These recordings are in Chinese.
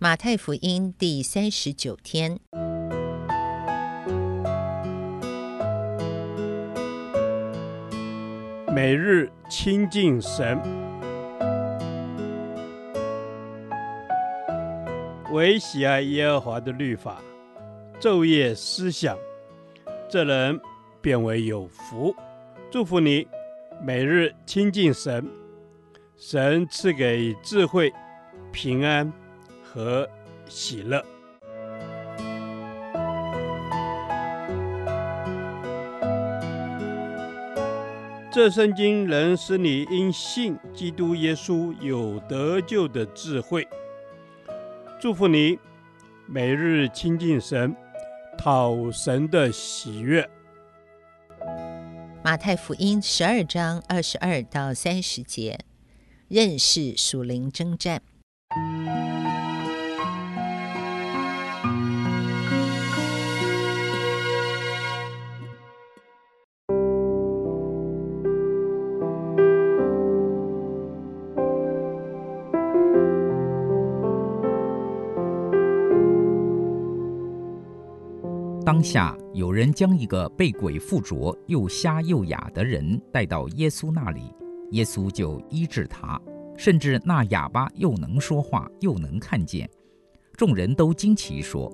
马太福音第三十九天，每日亲近神，唯喜爱耶和华的律法，昼夜思想，这人便为有福。祝福你，每日亲近神，神赐给智慧、平安。和喜乐。这圣经能使你因信基督耶稣有得救的智慧。祝福你，每日亲近神，讨神的喜悦。马太福音十二章二十二到三十节，认识属灵征战。当下有人将一个被鬼附着、又瞎又哑的人带到耶稣那里，耶稣就医治他，甚至那哑巴又能说话，又能看见。众人都惊奇说：“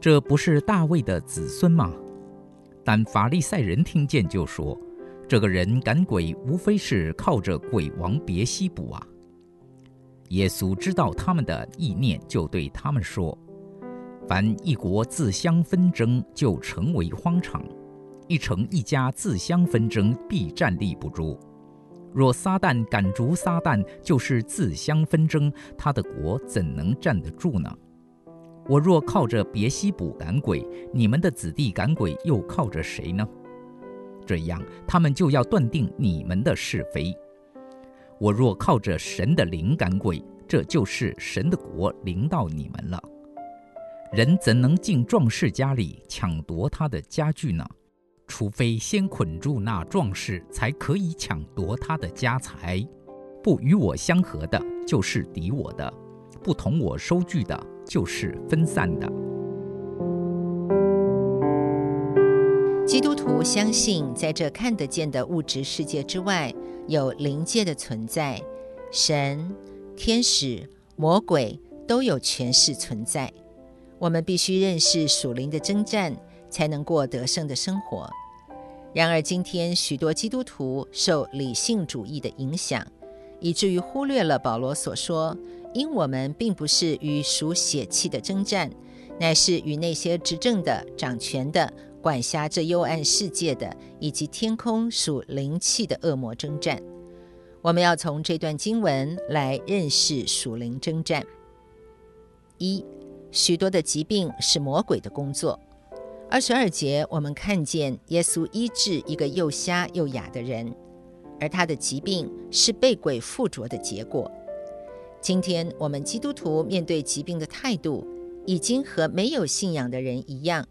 这不是大卫的子孙吗？”但法利赛人听见就说：“这个人赶鬼，无非是靠着鬼王别西卜啊。”耶稣知道他们的意念，就对他们说。凡一国自相纷争，就成为荒场；一城一家自相纷争，必站立不住。若撒旦赶逐撒旦，就是自相纷争，他的国怎能站得住呢？我若靠着别西卜赶鬼，你们的子弟赶鬼又靠着谁呢？这样，他们就要断定你们的是非。我若靠着神的灵赶鬼，这就是神的国临到你们了。人怎能进壮士家里抢夺他的家具呢？除非先捆住那壮士，才可以抢夺他的家财。不与我相合的，就是敌我的；不同我收据的，就是分散的。基督徒相信，在这看得见的物质世界之外，有灵界的存在，神、天使、魔鬼都有权势存在。我们必须认识属灵的征战，才能过得胜的生活。然而，今天许多基督徒受理性主义的影响，以至于忽略了保罗所说：“因我们并不是与属血气的征战，乃是与那些执政的、掌权的、管辖这幽暗世界的，以及天空属灵气的恶魔征战。”我们要从这段经文来认识属灵征战。一许多的疾病是魔鬼的工作。二十二节，我们看见耶稣医治一个又瞎又哑的人，而他的疾病是被鬼附着的结果。今天我们基督徒面对疾病的态度，已经和没有信仰的人一样。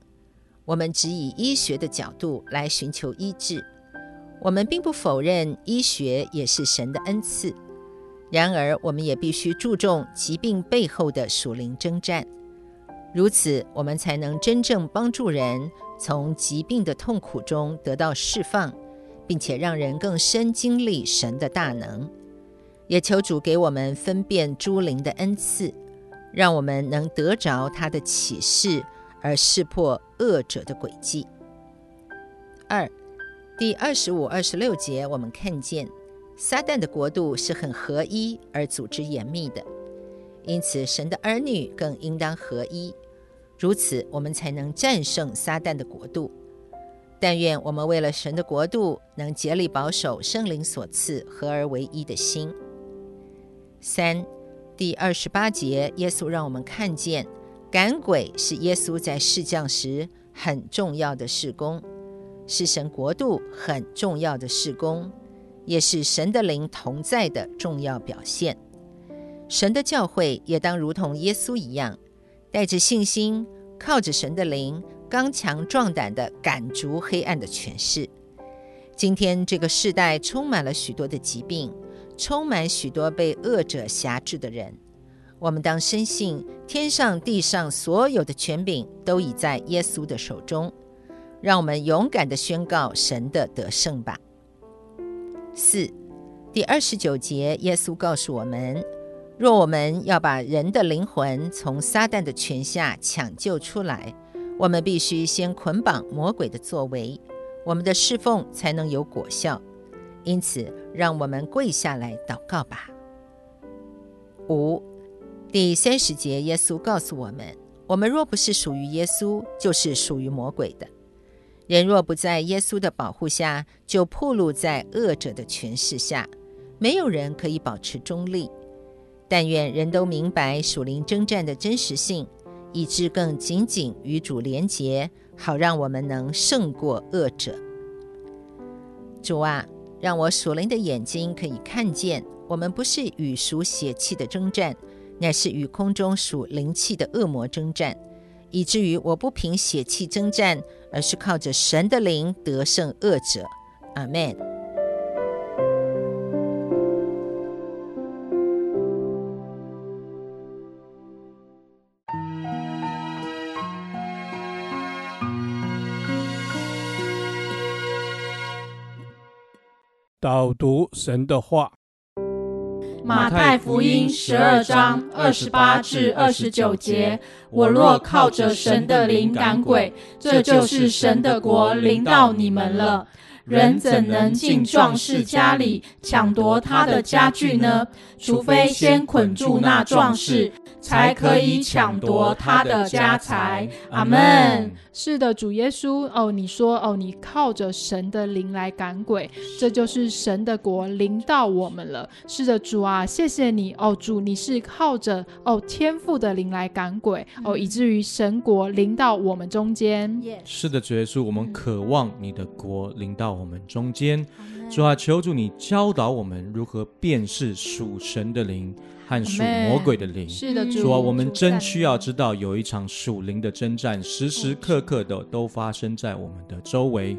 我们只以医学的角度来寻求医治。我们并不否认医学也是神的恩赐，然而我们也必须注重疾病背后的属灵征战。如此，我们才能真正帮助人从疾病的痛苦中得到释放，并且让人更深经历神的大能。也求主给我们分辨诸灵的恩赐，让我们能得着他的启示，而识破恶者的诡计。二，第二十五、二十六节，我们看见撒旦的国度是很合一而组织严密的。因此，神的儿女更应当合一，如此我们才能战胜撒旦的国度。但愿我们为了神的国度，能竭力保守圣灵所赐合而为一的心。三，第二十八节，耶稣让我们看见，赶鬼是耶稣在世降时很重要的事工，是神国度很重要的事工，也是神的灵同在的重要表现。神的教会也当如同耶稣一样，带着信心，靠着神的灵，刚强壮胆地赶逐黑暗的权势。今天这个世代充满了许多的疾病，充满许多被恶者辖制的人。我们当深信，天上地上所有的权柄都已在耶稣的手中。让我们勇敢地宣告神的得胜吧。四，第二十九节，耶稣告诉我们：若我们要把人的灵魂从撒旦的权下抢救出来，我们必须先捆绑魔鬼的作为，我们的侍奉才能有果效。因此，让我们跪下来祷告吧。五，第三十节，耶稣告诉我们：我们若不是属于耶稣，就是属于魔鬼的。人若不在耶稣的保护下，就暴露在恶者的权势下，没有人可以保持中立。但愿人都明白属灵征战的真实性，以致更紧紧与主连结，好让我们能胜过恶者。主啊，让我属灵的眼睛可以看见，我们不是与属血气的征战，乃是与空中属灵气的恶魔征战。以至于我不凭血气征战，而是靠着神的灵得胜恶者。阿门。导读神的话。马太福音十二章二十八至二十九节：我若靠着神的灵赶鬼，这就是神的国临到你们了。人怎能进壮士家里抢夺他的家具呢？除非先捆住那壮士，才可以抢夺他的家财。阿门。是的，主耶稣哦，你说哦，你靠着神的灵来赶鬼，这就是神的国临到我们了。是的，主啊，谢谢你哦，主，你是靠着哦天赋的灵来赶鬼哦，以至于神国临到我们中间。是的，主耶稣，我们渴望你的国临到我们中间。主啊，求主你教导我们如何辨识属神的灵和属魔鬼的灵。是的，主啊，我们真需要知道有一场属灵的征战，时时刻刻的都发生在我们的周围。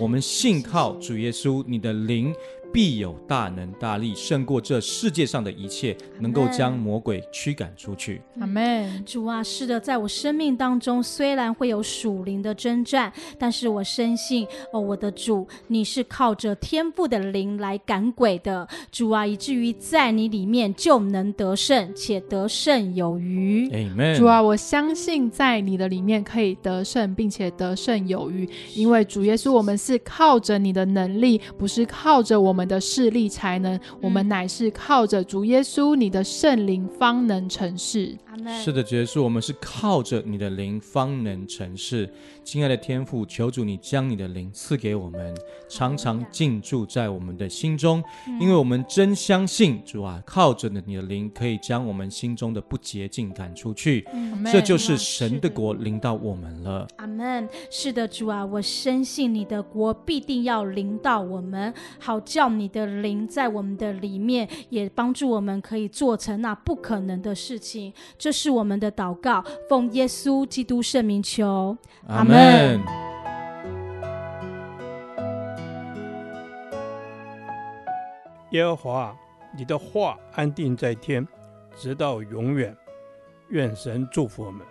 我们信靠主耶稣，你的灵。必有大能大力胜过这世界上的一切，能够将魔鬼驱赶出去。阿门。主啊，是的，在我生命当中，虽然会有属灵的征战，但是我深信哦，我的主，你是靠着天赋的灵来赶鬼的。主啊，以至于在你里面就能得胜，且得胜有余。阿门。主啊，我相信在你的里面可以得胜，并且得胜有余，因为主耶稣，我们是靠着你的能力，不是靠着我们。的势力才能，我们乃是靠着主耶稣，你的圣灵方能成事。是的，主耶稣，我们是靠着你的灵方能成事。亲爱的天父，求主你将你的灵赐给我们，常常进驻在我们的心中，因为我们真相信主啊，靠着你的灵可以将我们心中的不洁净赶出去。这就是神的国临到我们了。阿门。是的，主啊，我深信你的国必定要临到我们，好叫你的灵在我们的里面，也帮助我们可以做成那不可能的事情。这是我们的祷告，奉耶稣基督圣名求，阿门。耶和华，你的话安定在天，直到永远。愿神祝福我们。